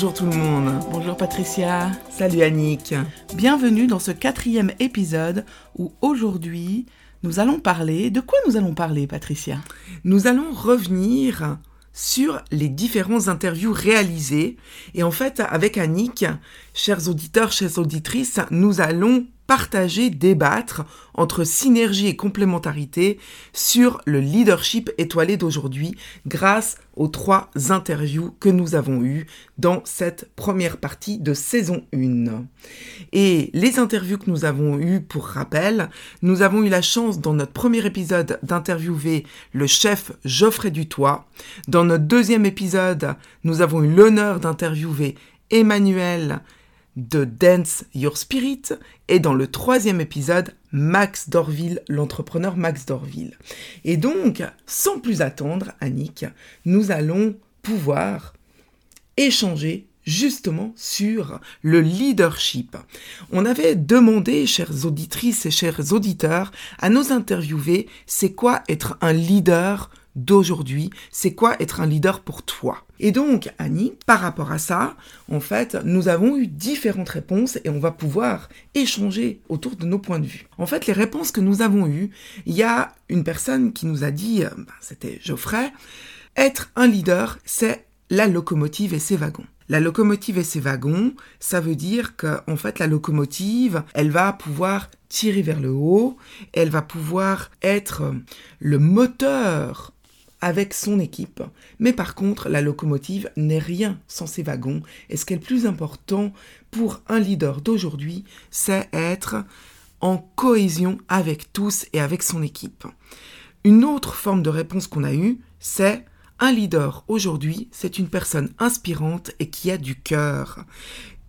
Bonjour tout le monde. Bonjour Patricia. Salut Annick. Bienvenue dans ce quatrième épisode où aujourd'hui nous allons parler. De quoi nous allons parler, Patricia? Nous allons revenir sur les différents interviews réalisées. Et en fait, avec Annick, chers auditeurs, chères auditrices, nous allons partager, débattre entre synergie et complémentarité sur le leadership étoilé d'aujourd'hui grâce aux trois interviews que nous avons eues dans cette première partie de saison 1. Et les interviews que nous avons eues, pour rappel, nous avons eu la chance dans notre premier épisode d'interviewer le chef Geoffrey Dutoit. Dans notre deuxième épisode, nous avons eu l'honneur d'interviewer Emmanuel de Dance Your Spirit et dans le troisième épisode, Max Dorville, l'entrepreneur Max Dorville. Et donc, sans plus attendre, Annick, nous allons pouvoir échanger justement sur le leadership. On avait demandé, chères auditrices et chers auditeurs, à nos interviewés, c'est quoi être un leader d'aujourd'hui, c'est quoi être un leader pour toi? Et donc, Annie, par rapport à ça, en fait, nous avons eu différentes réponses et on va pouvoir échanger autour de nos points de vue. En fait, les réponses que nous avons eues, il y a une personne qui nous a dit, euh, ben, c'était Geoffrey, être un leader, c'est la locomotive et ses wagons. La locomotive et ses wagons, ça veut dire que en fait la locomotive, elle va pouvoir tirer vers le haut, elle va pouvoir être le moteur avec son équipe. Mais par contre, la locomotive n'est rien sans ses wagons. Et ce qui est le plus important pour un leader d'aujourd'hui, c'est être en cohésion avec tous et avec son équipe. Une autre forme de réponse qu'on a eue, c'est un leader aujourd'hui, c'est une personne inspirante et qui a du cœur,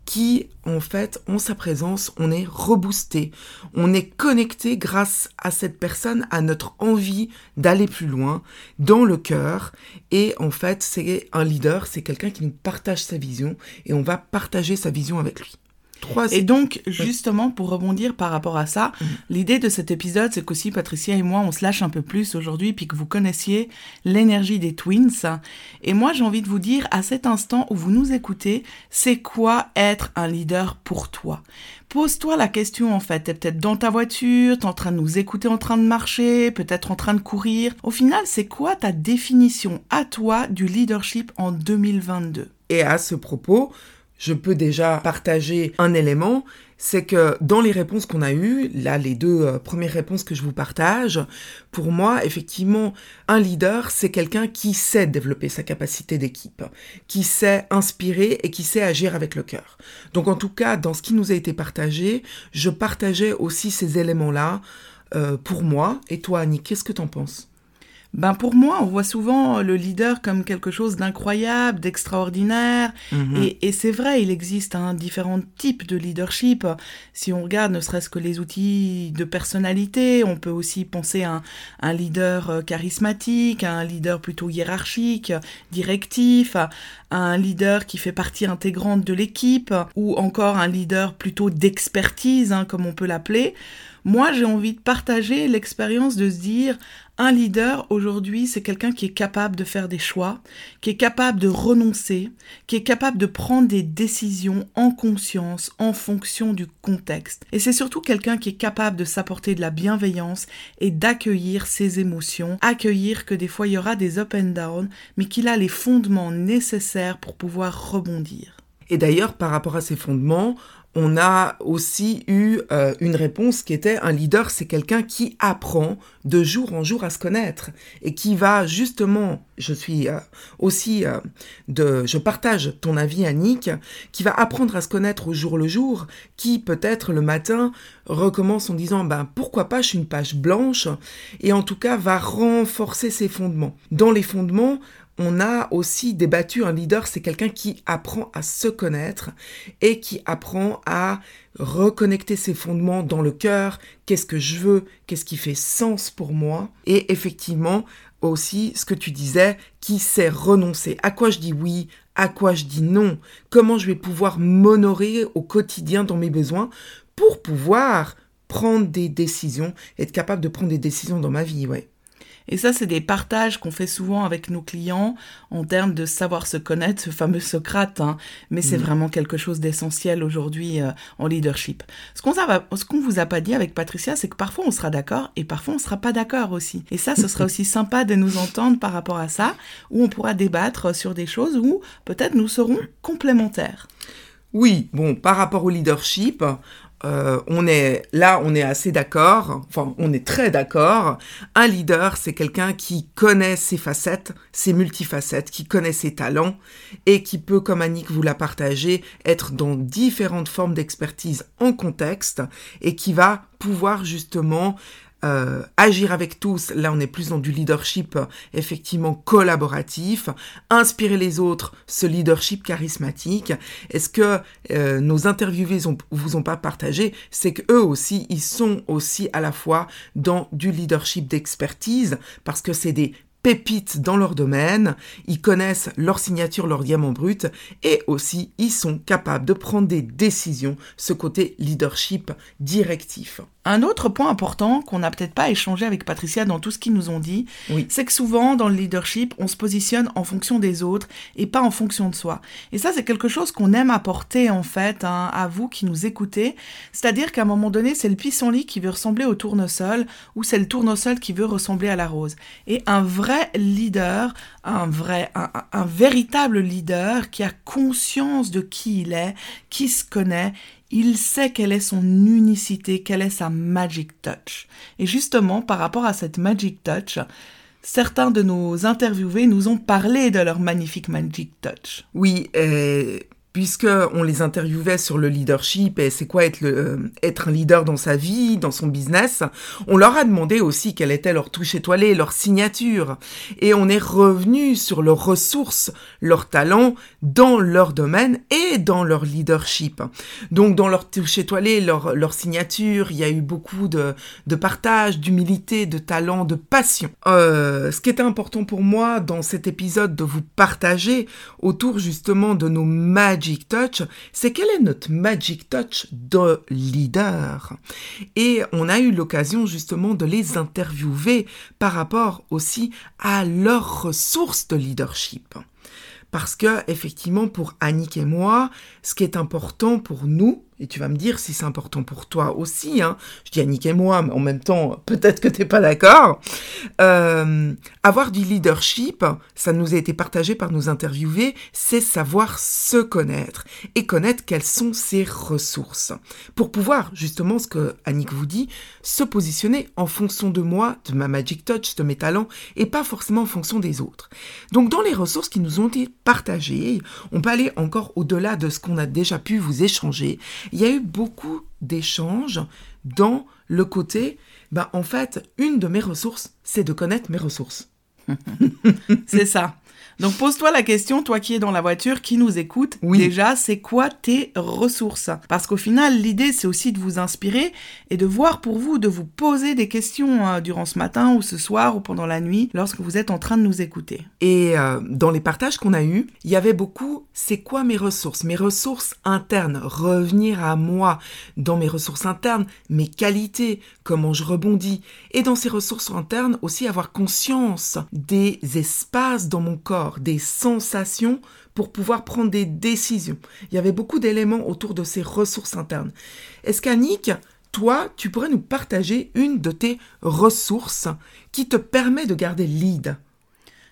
qui, en fait, en sa présence, on est reboosté, on est connecté grâce à cette personne, à notre envie d'aller plus loin dans le cœur. Et en fait, c'est un leader, c'est quelqu'un qui nous partage sa vision et on va partager sa vision avec lui. Et donc, justement, pour rebondir par rapport à ça, mm. l'idée de cet épisode, c'est qu'aussi Patricia et moi, on se lâche un peu plus aujourd'hui, puis que vous connaissiez l'énergie des twins. Et moi, j'ai envie de vous dire, à cet instant où vous nous écoutez, c'est quoi être un leader pour toi? Pose-toi la question, en fait. T'es peut-être dans ta voiture, t'es en train de nous écouter en train de marcher, peut-être en train de courir. Au final, c'est quoi ta définition à toi du leadership en 2022 Et à ce propos, je peux déjà partager un élément, c'est que dans les réponses qu'on a eues, là les deux euh, premières réponses que je vous partage, pour moi, effectivement, un leader, c'est quelqu'un qui sait développer sa capacité d'équipe, qui sait inspirer et qui sait agir avec le cœur. Donc en tout cas, dans ce qui nous a été partagé, je partageais aussi ces éléments-là euh, pour moi. Et toi, Annie, qu'est-ce que t'en penses? Ben pour moi, on voit souvent le leader comme quelque chose d'incroyable, d'extraordinaire. Mhm. Et, et c'est vrai, il existe un différents types de leadership. Si on regarde ne serait-ce que les outils de personnalité, on peut aussi penser à un, un leader euh, charismatique, à un leader plutôt hiérarchique, directif, à un leader qui fait partie intégrante de l'équipe, ou encore un leader plutôt d'expertise, hein, comme on peut l'appeler. Moi, j'ai envie de partager l'expérience de se dire, un leader aujourd'hui, c'est quelqu'un qui est capable de faire des choix, qui est capable de renoncer, qui est capable de prendre des décisions en conscience, en fonction du contexte. Et c'est surtout quelqu'un qui est capable de s'apporter de la bienveillance et d'accueillir ses émotions, accueillir que des fois il y aura des up and down, mais qu'il a les fondements nécessaires pour pouvoir rebondir. Et d'ailleurs, par rapport à ces fondements, on a aussi eu euh, une réponse qui était un leader, c'est quelqu'un qui apprend de jour en jour à se connaître et qui va justement je suis euh, aussi euh, de, je partage ton avis, Annick, qui va apprendre à se connaître au jour le jour, qui peut-être le matin recommence en disant, ben pourquoi pas, je suis une page blanche, et en tout cas va renforcer ses fondements. Dans les fondements, on a aussi débattu, un leader, c'est quelqu'un qui apprend à se connaître et qui apprend à reconnecter ses fondements dans le cœur, qu'est-ce que je veux, qu'est-ce qui fait sens pour moi, et effectivement aussi ce que tu disais, qui sait renoncer, à quoi je dis oui, à quoi je dis non, comment je vais pouvoir m'honorer au quotidien dans mes besoins pour pouvoir prendre des décisions, être capable de prendre des décisions dans ma vie, ouais. Et ça, c'est des partages qu'on fait souvent avec nos clients en termes de savoir se connaître, ce fameux Socrate. Hein. Mais c'est mm. vraiment quelque chose d'essentiel aujourd'hui euh, en leadership. Ce qu'on qu'on vous a pas dit avec Patricia, c'est que parfois on sera d'accord et parfois on sera pas d'accord aussi. Et ça, ce sera aussi sympa de nous entendre par rapport à ça, où on pourra débattre sur des choses où peut-être nous serons complémentaires. Oui, bon, par rapport au leadership, euh, on est là, on est assez d'accord, enfin on est très d'accord. Un leader, c'est quelqu'un qui connaît ses facettes, ses multifacettes, qui connaît ses talents et qui peut, comme Annick vous l'a partagé, être dans différentes formes d'expertise en contexte et qui va pouvoir justement euh, agir avec tous, là on est plus dans du leadership effectivement collaboratif, inspirer les autres, ce leadership charismatique. Est-ce que euh, nos interviewés vous ont pas partagé, c'est que eux aussi, ils sont aussi à la fois dans du leadership d'expertise, parce que c'est des pépites dans leur domaine, ils connaissent leur signature, leur diamant brut, et aussi ils sont capables de prendre des décisions, ce côté leadership directif. Un autre point important qu'on n'a peut-être pas échangé avec Patricia dans tout ce qu'ils nous ont dit, c'est que souvent dans le leadership, on se positionne en fonction des autres et pas en fonction de soi. Et ça, c'est quelque chose qu'on aime apporter en fait hein, à vous qui nous écoutez. C'est-à-dire qu'à un moment donné, c'est le pissenlit qui veut ressembler au tournesol ou c'est le tournesol qui veut ressembler à la rose. Et un vrai leader, un vrai, un, un véritable leader qui a conscience de qui il est, qui se connaît, il sait quelle est son unicité, quelle est sa magic touch. Et justement, par rapport à cette magic touch, certains de nos interviewés nous ont parlé de leur magnifique magic touch. Oui, et puisque on les interviewait sur le leadership et c'est quoi être, euh, être un leader dans sa vie, dans son business, on leur a demandé aussi quelle était leur touche étoilée, leur signature. Et on est revenu sur leurs ressources, leurs talents dans leur domaine et dans leur leadership. Donc dans leur touche étoilée, leur, leur signature, il y a eu beaucoup de, de partage, d'humilité, de talent, de passion. Euh, ce qui était important pour moi dans cet épisode de vous partager autour justement de nos Magic Touch, c'est quel est notre Magic Touch de leader? Et on a eu l'occasion justement de les interviewer par rapport aussi à leurs ressources de leadership. Parce que, effectivement, pour Annick et moi, ce qui est important pour nous, et tu vas me dire si c'est important pour toi aussi, hein. je dis Annick et moi, mais en même temps, peut-être que tu n'es pas d'accord, euh, avoir du leadership, ça nous a été partagé par nos interviewés, c'est savoir se connaître et connaître quelles sont ses ressources. Pour pouvoir, justement, ce que Annick vous dit, se positionner en fonction de moi, de ma magic touch, de mes talents, et pas forcément en fonction des autres. Donc dans les ressources qui nous ont été partagées, on peut aller encore au-delà de ce qu'on a déjà pu vous échanger il y a eu beaucoup d'échanges dans le côté, bah, en fait, une de mes ressources, c'est de connaître mes ressources. c'est ça. Donc pose-toi la question, toi qui es dans la voiture, qui nous écoute, déjà, c'est quoi tes ressources? Parce qu'au final, l'idée, c'est aussi de vous inspirer et de voir pour vous, de vous poser des questions hein, durant ce matin ou ce soir ou pendant la nuit lorsque vous êtes en train de nous écouter. Et euh, dans les partages qu'on a eus, il y avait beaucoup, c'est quoi mes ressources Mes ressources internes, revenir à moi dans mes ressources internes, mes qualités, comment je rebondis. Et dans ces ressources internes, aussi avoir conscience des espaces dans mon corps des sensations pour pouvoir prendre des décisions. Il y avait beaucoup d'éléments autour de ces ressources internes. Est-ce qu'Annick, toi, tu pourrais nous partager une de tes ressources qui te permet de garder lead?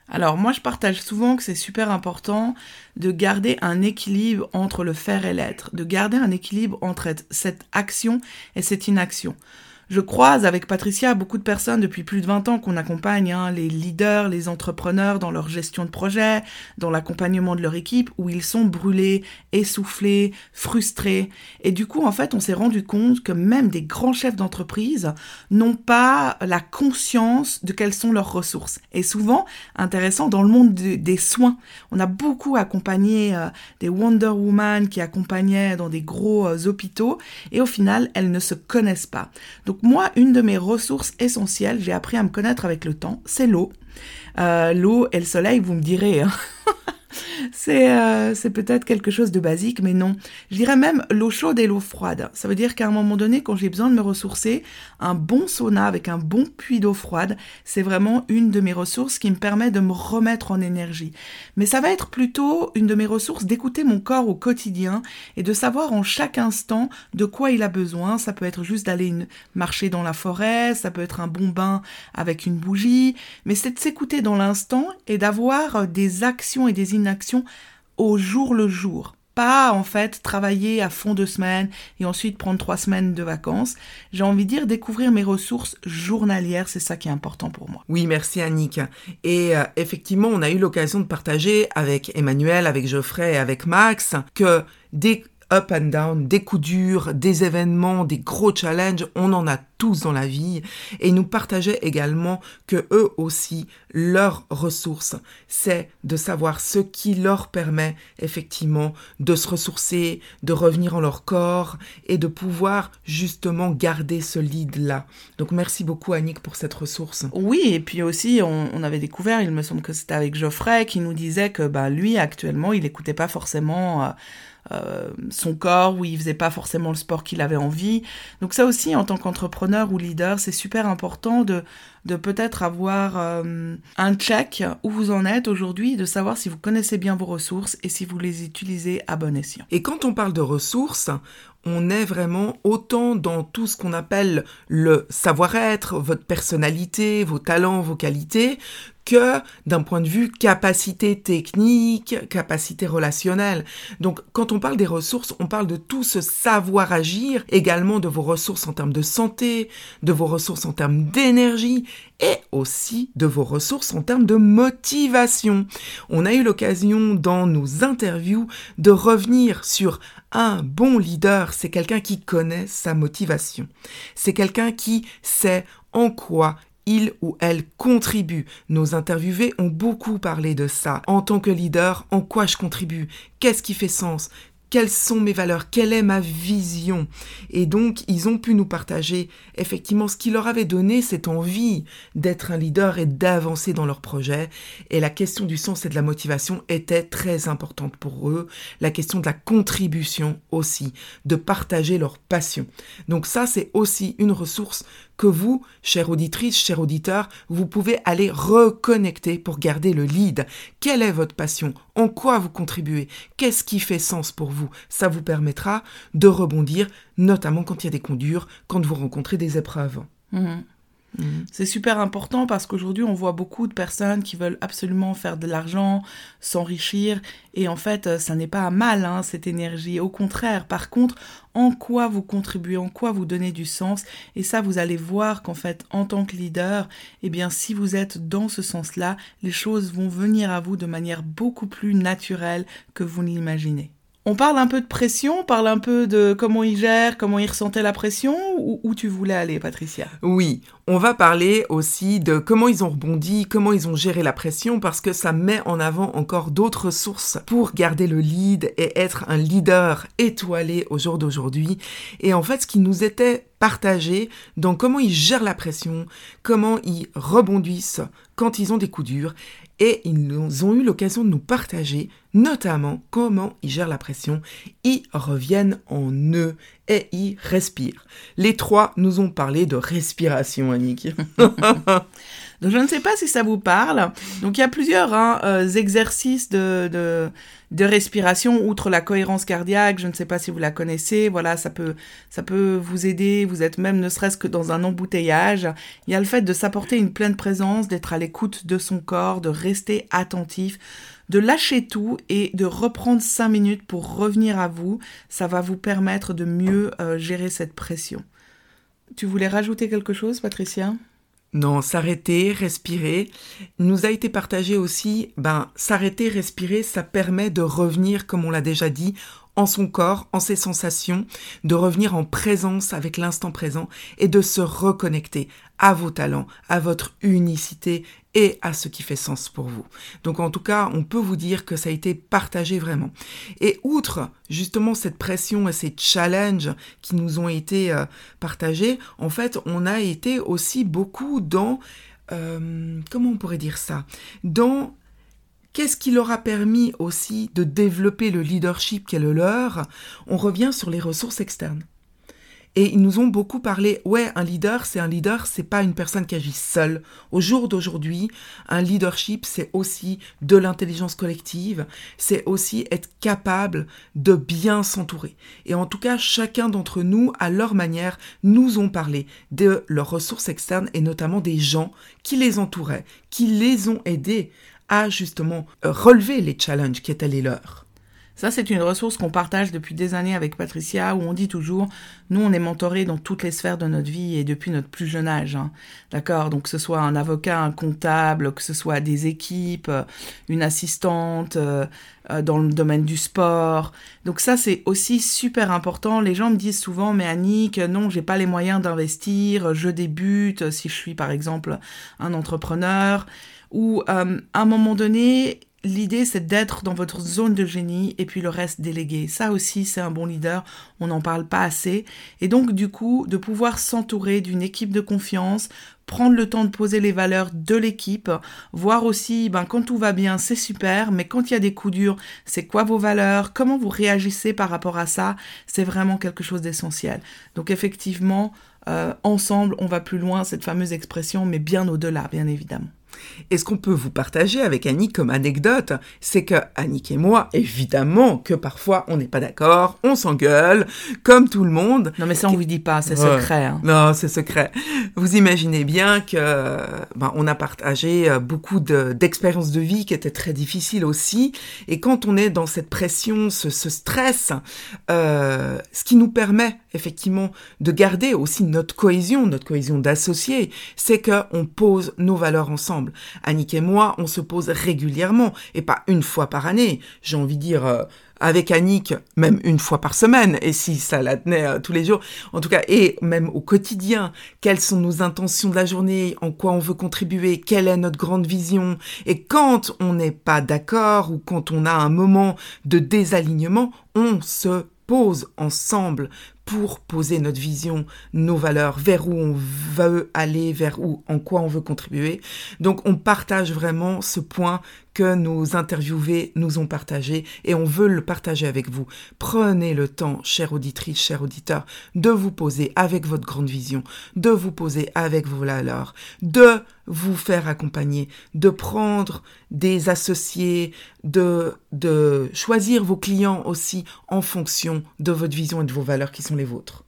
Alors moi je partage souvent que c'est super important de garder un équilibre entre le faire et l'être, de garder un équilibre entre cette action et cette inaction. Je croise avec Patricia beaucoup de personnes depuis plus de 20 ans qu'on accompagne, hein, les leaders, les entrepreneurs dans leur gestion de projet, dans l'accompagnement de leur équipe, où ils sont brûlés, essoufflés, frustrés. Et du coup, en fait, on s'est rendu compte que même des grands chefs d'entreprise n'ont pas la conscience de quelles sont leurs ressources. Et souvent, intéressant, dans le monde des soins, on a beaucoup accompagné euh, des Wonder Woman qui accompagnaient dans des gros euh, hôpitaux, et au final, elles ne se connaissent pas. Donc moi, une de mes ressources essentielles, j'ai appris à me connaître avec le temps, c'est l'eau. Euh, l'eau et le soleil, vous me direz. Hein. Euh, c'est peut-être quelque chose de basique, mais non. Je dirais même l'eau chaude et l'eau froide. Ça veut dire qu'à un moment donné, quand j'ai besoin de me ressourcer, un bon sauna avec un bon puits d'eau froide, c'est vraiment une de mes ressources qui me permet de me remettre en énergie. Mais ça va être plutôt une de mes ressources d'écouter mon corps au quotidien et de savoir en chaque instant de quoi il a besoin. Ça peut être juste d'aller marcher dans la forêt, ça peut être un bon bain avec une bougie, mais c'est de s'écouter dans l'instant et d'avoir des actions et des inactions au jour le jour. Pas en fait travailler à fond de semaine et ensuite prendre trois semaines de vacances. J'ai envie de dire découvrir mes ressources journalières, c'est ça qui est important pour moi. Oui, merci Annick. Et euh, effectivement, on a eu l'occasion de partager avec Emmanuel, avec Geoffrey et avec Max que dès up and down, des coups durs, des événements, des gros challenges, on en a tous dans la vie. Et nous partageaient également que eux aussi, leur ressource, c'est de savoir ce qui leur permet effectivement de se ressourcer, de revenir en leur corps et de pouvoir justement garder ce lead-là. Donc merci beaucoup Annick pour cette ressource. Oui, et puis aussi on, avait découvert, il me semble que c'était avec Geoffrey, qui nous disait que bah, lui actuellement, il n'écoutait pas forcément... Euh, euh, son corps, où il faisait pas forcément le sport qu'il avait envie. Donc ça aussi, en tant qu'entrepreneur ou leader, c'est super important de, de peut-être avoir euh, un check où vous en êtes aujourd'hui, de savoir si vous connaissez bien vos ressources et si vous les utilisez à bon escient. Et quand on parle de ressources, on est vraiment autant dans tout ce qu'on appelle le savoir-être, votre personnalité, vos talents, vos qualités, que d'un point de vue capacité technique, capacité relationnelle. Donc quand on parle des ressources, on parle de tout ce savoir agir, également de vos ressources en termes de santé, de vos ressources en termes d'énergie et aussi de vos ressources en termes de motivation. On a eu l'occasion dans nos interviews de revenir sur un bon leader, c'est quelqu'un qui connaît sa motivation. C'est quelqu'un qui sait en quoi il ou elle contribue. Nos interviewés ont beaucoup parlé de ça. En tant que leader, en quoi je contribue? Qu'est-ce qui fait sens? Quelles sont mes valeurs, quelle est ma vision? Et donc, ils ont pu nous partager effectivement ce qui leur avait donné cette envie d'être un leader et d'avancer dans leur projet. Et la question du sens et de la motivation était très importante pour eux. La question de la contribution aussi, de partager leur passion. Donc ça, c'est aussi une ressource que vous, chère auditrice, cher auditeur, vous pouvez aller reconnecter pour garder le lead. Quelle est votre passion? En quoi vous contribuez? Qu'est-ce qui fait sens pour vous? Ça vous permettra de rebondir, notamment quand il y a des coups durs, quand vous rencontrez des épreuves. Mmh. Mhm. C'est super important parce qu'aujourd'hui, on voit beaucoup de personnes qui veulent absolument faire de l'argent, s'enrichir, et en fait, euh, ça n'est pas mal, hein, cette énergie. Au contraire, par contre, en quoi vous contribuez, en quoi vous donnez du sens, et ça, vous allez voir qu'en fait, en tant que leader, eh bien, si vous êtes dans ce sens-là, les choses vont venir à vous de manière beaucoup plus naturelle que vous l'imaginez. On parle un peu de pression, on parle un peu de comment il gère, comment il ressentait la pression, ou où tu voulais aller, Patricia? Oui, on va parler aussi de comment ils ont rebondi, comment ils ont géré la pression, parce que ça met en avant encore d'autres sources pour garder le lead et être un leader étoilé au jour d'aujourd'hui. Et en fait, ce qui nous était partagé dans comment ils gèrent la pression, comment ils rebondissent quand ils ont des coups durs, et ils ont eu l'occasion de nous partager notamment comment ils gèrent la pression, ils reviennent en eux et ils respirent. Les trois nous ont parlé de respiration, Annick. Donc je ne sais pas si ça vous parle. Donc il y a plusieurs hein, euh, exercices de, de, de, respiration outre la cohérence cardiaque. Je ne sais pas si vous la connaissez. Voilà, ça peut ça peut vous aider. Vous êtes même ne serait-ce que dans un embouteillage. Il y a le fait de s'apporter une pleine présence, d'être à l'écoute de son corps, de rester attentif de lâcher tout et de reprendre cinq minutes pour revenir à vous. Ça va vous permettre de mieux euh, gérer cette pression. Tu voulais rajouter quelque chose, Patricia? Non, s'arrêter, respirer. nous a été partagé aussi, ben, s'arrêter, respirer, ça permet de revenir, comme on l'a déjà dit, en son corps, en ses sensations, de revenir en présence avec l'instant présent et de se reconnecter à vos talents, à votre unicité et à ce qui fait sens pour vous. Donc en tout cas, on peut vous dire que ça a été partagé vraiment. Et outre justement cette pression et ces challenges qui nous ont été euh, partagés, en fait, on a été aussi beaucoup dans... Euh, comment on pourrait dire ça? Dans Qu'est-ce qui leur a permis aussi de développer le leadership qu'est le leur? On revient sur les ressources externes. Et ils nous ont beaucoup parlé, ouais, un leader, c'est un leader, c'est pas une personne qui agit seule. Au jour d'aujourd'hui, un leadership, c'est aussi de l'intelligence collective, c'est aussi être capable de bien s'entourer. Et en tout cas, chacun d'entre nous, à leur manière, nous ont parlé de leurs ressources externes et notamment des gens qui les entouraient, qui les ont aidés à justement euh, relever les challenges qui étaient les leurs. Ça, c'est une ressource qu'on partage depuis des années avec Patricia, où on dit toujours, nous, on est mentorés dans toutes les sphères de notre vie et depuis notre plus jeune âge. Hein. D'accord? Donc, que ce soit un avocat, un comptable, que ce soit des équipes, euh, une assistante euh, dans le domaine du sport. Donc, ça, c'est aussi super important. Les gens me disent souvent, mais Annick, non, j'ai pas les moyens d'investir, je débute, si je suis, par exemple, un entrepreneur où euh, à un moment donné, l'idée c'est d'être dans votre zone de génie et puis le reste délégué. Ça aussi c'est un bon leader, on n'en parle pas assez. Et donc du coup, de pouvoir s'entourer d'une équipe de confiance, prendre le temps de poser les valeurs de l'équipe, voir aussi, ben, quand tout va bien, c'est super, mais quand il y a des coups durs, c'est quoi vos valeurs, comment vous réagissez par rapport à ça, c'est vraiment quelque chose d'essentiel. Donc effectivement, euh, ensemble, on va plus loin, cette fameuse expression, mais bien au-delà, bien évidemment. Et ce qu'on peut vous partager avec Annick comme anecdote, c'est que Annick et moi, évidemment que parfois on n'est pas d'accord, on s'engueule, comme tout le monde. Non mais ça on vous dit pas, c'est secret. Hein. Non, c'est secret. Vous imaginez bien que ben, on a partagé euh, beaucoup d'expériences de, vie qui étaient très difficiles aussi. Et quand on est dans cette pression, ce, stress, euh, ce qui nous permet effectivement de garder aussi notre cohésion, notre cohésion d'associés, c'est qu'on pose nos valeurs ensemble. Annick et moi, on se pose régulièrement, et pas une fois par année. J'ai envie de dire... Euh, avec Annick, même une fois par semaine, et si ça la tenait euh, tous les jours, en tout cas, et même au quotidien, quelles sont nos intentions de la journée, en quoi on veut contribuer, quelle est notre grande vision, et quand on n'est pas d'accord ou quand on a un moment de désalignement, on se pose ensemble pour poser notre vision, nos valeurs, vers où on veut aller, vers où, en quoi on veut contribuer. Donc on partage vraiment ce point que nos interviewés nous ont partagé et on veut le partager avec vous. Prenez le temps, chère auditrice, chers auditeurs, de vous poser avec votre grande vision, de vous poser avec vos valeurs, de vous faire accompagner, de prendre des associés, de, de choisir vos clients aussi en fonction de votre vision et de vos valeurs qui sont les vôtres.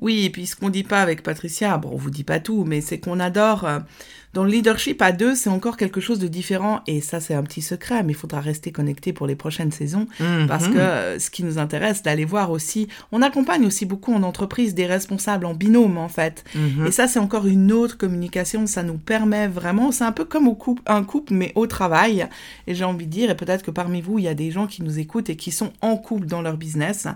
Oui, et puis ce qu'on dit pas avec Patricia, bon, on vous dit pas tout, mais c'est qu'on adore euh, dans le leadership à deux, c'est encore quelque chose de différent. Et ça, c'est un petit secret, mais il faudra rester connecté pour les prochaines saisons. Mhm. Parce que euh, ce qui nous intéresse, d'aller voir aussi, on accompagne aussi beaucoup en entreprise des responsables en binôme, en fait. Mhm. Et ça, c'est encore une autre communication. Ça nous permet vraiment, c'est un peu comme au couple, un couple, mais au travail. Et j'ai envie de dire, et peut-être que parmi vous, il y a des gens qui nous écoutent et qui sont en couple dans leur business.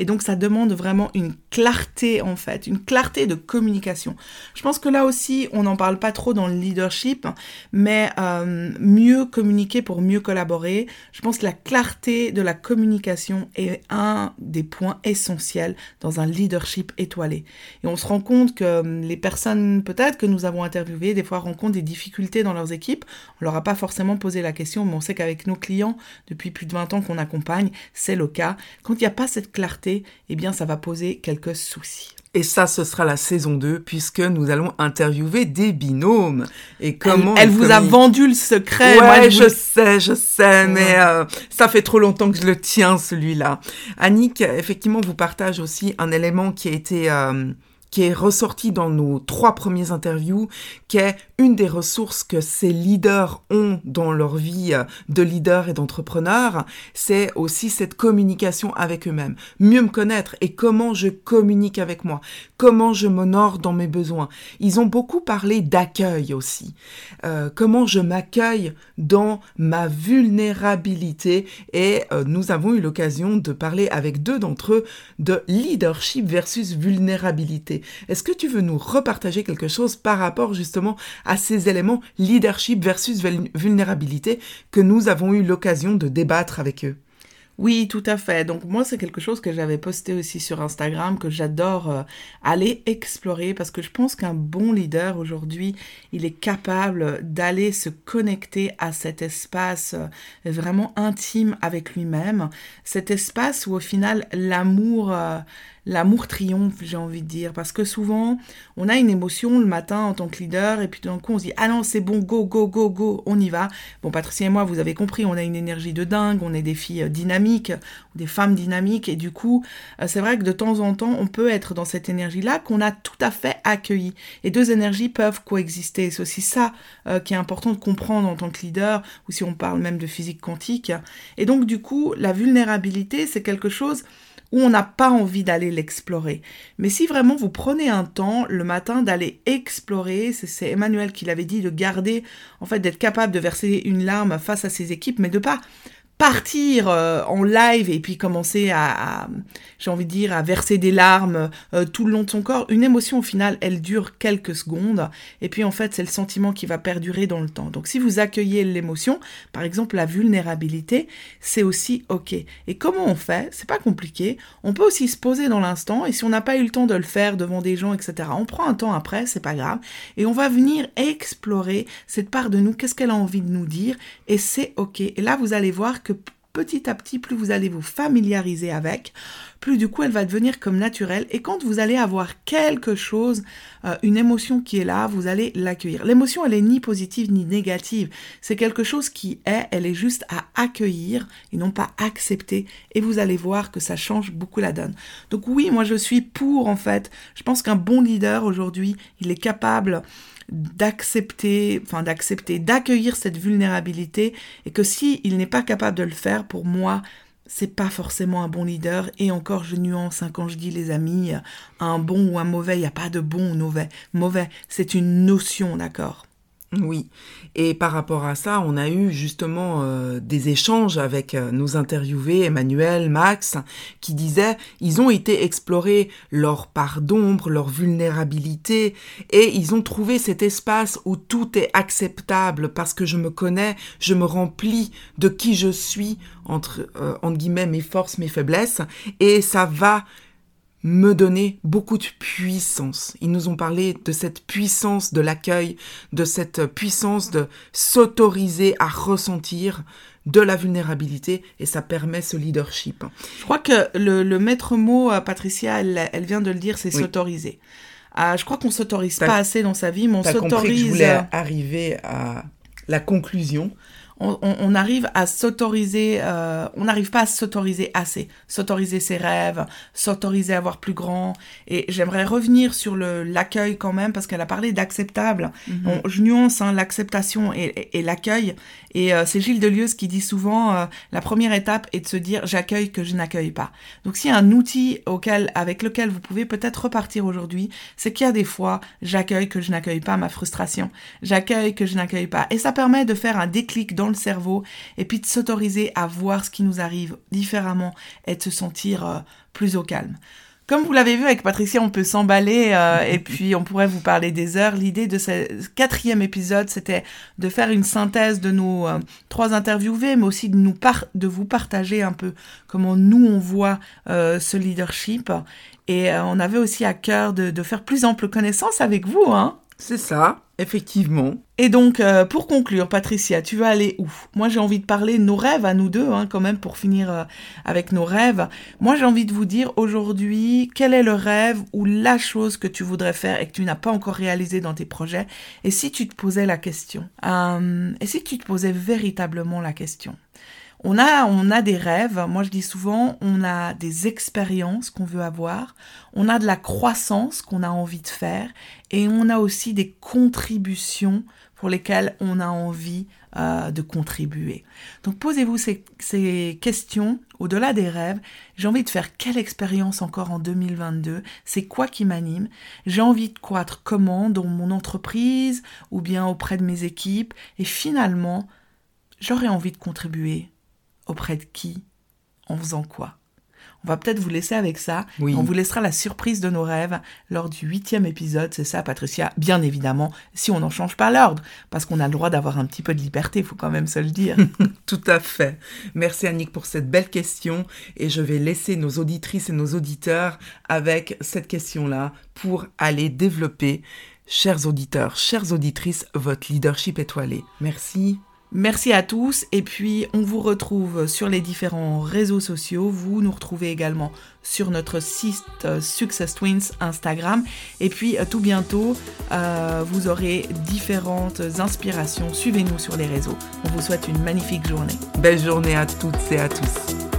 Et donc, ça demande vraiment une clarté, en fait, une clarté de communication. Je pense que là aussi, on n'en parle pas trop dans le leadership, mais euh, mieux communiquer pour mieux collaborer. Je pense que la clarté de la communication est un des points essentiels dans un leadership étoilé. Et on se rend compte que euh, les personnes peut-être que nous avons interviewées des fois rencontrent des difficultés dans leurs équipes. On leur a pas forcément posé la question, mais on sait qu'avec nos clients, depuis plus de 20 ans qu'on accompagne, c'est le cas. Quand il n'y a pas cette clarté, eh bien ça va poser quelques soucis. Et ça, ce sera la saison 2, puisque nous allons interviewer des binômes. Et comment Elle, vous a vendu le secret. Ouais, je, sais, je sais, mais euh, ça fait trop longtemps que je le tiens, celui-là. Annick, effectivement, vous partage aussi un élément qui a été... Euh, qui est ressorti dans nos trois premiers interviews, qui est une des ressources que ces leaders ont dans leur vie de leader et d'entrepreneur, c'est aussi cette communication avec eux-mêmes. Mieux me connaître et comment je communique avec moi, comment je m'honore dans mes besoins. Ils ont beaucoup parlé d'accueil aussi. Euh, comment je m'accueille dans ma vulnérabilité et euh, nous avons eu l'occasion de parler avec deux d'entre eux de leadership versus vulnérabilité. Est-ce que tu veux nous repartager quelque chose par rapport justement à ces éléments leadership versus vulnérabilité que nous avons eu l'occasion de débattre avec eux. Oui, tout à fait. Donc moi, c'est quelque chose que j'avais posté aussi sur Instagram, que j'adore euh, aller explorer, parce que je pense qu'un bon leader aujourd'hui, il est capable d'aller se connecter à cet espace euh, vraiment intime avec lui-même, cet espace où au final l'amour... Euh, l'amour triomphe, j'ai envie de dire. Parce que souvent, on a une émotion le matin en tant que leader, et puis d'un coup, on se dit, ah non, c'est bon, go, go, go, go, on y va. Bon, Patricia et moi, vous avez compris, on a une énergie de dingue, on est des filles euh, dynamiques, des femmes dynamiques, et du coup, euh, c'est vrai que de temps en temps, on peut être dans cette énergie-là qu'on a tout à fait accueillie. Et deux énergies peuvent coexister. C'est aussi ça euh, qui est important de comprendre en tant que leader, ou si on parle même de physique quantique. Et donc, du coup, la vulnérabilité, c'est quelque chose où on n'a pas envie d'aller l'explorer. Mais si vraiment vous prenez un temps le matin d'aller explorer, c'est Emmanuel qui l'avait dit, de garder, en fait, d'être capable de verser une larme face à ses équipes, mais de pas partir euh, en live et puis commencer à, j'ai envie de dire, à verser des larmes euh, tout le long de son corps, une émotion au final, elle dure quelques secondes et puis en fait c'est le sentiment qui va perdurer dans le temps. Donc si vous accueillez l'émotion, par exemple la vulnérabilité, c'est aussi ok. Et comment on fait? C'est pas compliqué. On peut aussi se poser dans l'instant et si on n'a pas eu le temps de le faire devant des gens, etc., on prend un temps après, c'est pas grave, et on va venir explorer cette part de nous, qu'est-ce qu'elle a envie de nous dire? Et c'est ok. Et là vous allez voir que petit à petit, plus vous allez vous familiariser avec, plus du coup elle va devenir comme naturelle. Et quand vous allez avoir quelque chose, euh, une émotion qui est là, vous allez l'accueillir. L'émotion, elle est ni positive ni négative. C'est quelque chose qui est, elle est juste à accueillir et non pas accepter. Et vous allez voir que ça change beaucoup la donne. Donc oui, moi je suis pour en fait. Je pense qu'un bon leader aujourd'hui, il est capable d'accepter, enfin d'accepter, d'accueillir cette vulnérabilité et que si il n'est pas capable de le faire, pour moi, c'est pas forcément un bon leader. Et encore, je nuance hein, quand je dis les amis, un bon ou un mauvais, il n'y a pas de bon ou mauvais. Mauvais, c'est une notion, d'accord? Oui, et par rapport à ça, on a eu justement euh, des échanges avec euh, nos interviewés, Emmanuel, Max, qui disaient ils ont été explorer leur part d'ombre, leur vulnérabilité, et ils ont trouvé cet espace où tout est acceptable parce que je me connais, je me remplis de qui je suis entre euh, entre guillemets mes forces, mes faiblesses, et ça va me donner beaucoup de puissance. Ils nous ont parlé de cette puissance de l'accueil, de cette puissance de s'autoriser à ressentir de la vulnérabilité et ça permet ce leadership. Je crois que le, maître mot, euh, Patricia, elle, vient de le dire, c'est s'autoriser. Ah, je crois qu'on s'autorise pas assez dans sa vie, mais on s'autorise. Je voulais arriver à la conclusion on, arrive à s'autoriser, euh, on n'arrive pas à s'autoriser assez, s'autoriser ses rêves, s'autoriser à voir plus grand. Et j'aimerais revenir sur le l'accueil quand même parce qu'elle a parlé d'acceptable. Mhm. je nuance hein, l'acceptation et, l'accueil. Et euh, c'est Gilles Delieuse qui dit souvent euh, la première étape est de se dire j'accueille que je n'accueille pas. Donc s'il y a un outil auquel avec lequel vous pouvez peut-être repartir aujourd'hui, c'est qu'il y a des fois j'accueille que je n'accueille pas ma frustration, j'accueille que je n'accueille pas. Et ça permet de faire un déclic dans le cerveau et puis de s'autoriser à voir ce qui nous arrive différemment et de se sentir euh, plus au calme. Comme vous l'avez vu avec Patricia, on peut s'emballer euh, et puis on pourrait vous parler des heures. L'idée de ce quatrième épisode, c'était de faire une synthèse de nos euh, trois interviewés, mais aussi de, vous partager un peu comment nous on voit ce leadership. Et on avait aussi à cœur de, de faire plus ample connaissance avec vous. Hein c'est ça, effectivement. Et donc, euh, pour conclure, Patricia, tu vas aller où? Moi, j'ai envie de parler nos rêves à nous deux, hein, quand même, pour finir euh, avec nos rêves. Moi, j'ai envie de vous dire aujourd'hui, quel est le rêve ou la chose que tu voudrais faire et que tu n'as pas encore réalisé dans tes projets? Et si tu te posais la question euh, Et si tu te posais véritablement la question? On a, on a des rêves, moi je dis souvent, on a des expériences qu'on veut avoir, on a de la croissance qu'on a envie de faire, et on a aussi des contributions pour lesquelles on a envie euh, de contribuer. Donc posez-vous ces, ces questions au-delà des rêves. J'ai envie de faire quelle expérience encore en 2022 C'est quoi qui m'anime? J'ai envie de croître comment dans mon entreprise ou bien auprès de mes équipes? Et finalement, j'aurais envie de contribuer Auprès de qui En faisant quoi on va peut-être vous laisser avec ça. On vous laissera la surprise de nos rêves lors du huitième épisode. C'est ça, Patricia. Bien évidemment, si on n'en change pas l'ordre, parce qu'on a le droit d'avoir un petit peu de liberté, il faut quand même se le dire. Tout à fait. Merci Annick pour cette belle question. Et je vais laisser nos auditrices et nos auditeurs avec cette question-là pour aller développer, chers auditeurs, chères auditrices, votre leadership étoilé. Merci. Merci à tous et puis on vous retrouve sur les différents réseaux sociaux. Vous nous retrouvez également sur notre site euh, Success Twins Instagram. Et puis euh, tout bientôt, euh, vous aurez différentes inspirations. Suivez-nous sur les réseaux. On vous souhaite une magnifique journée. Belle journée à toutes et à tous.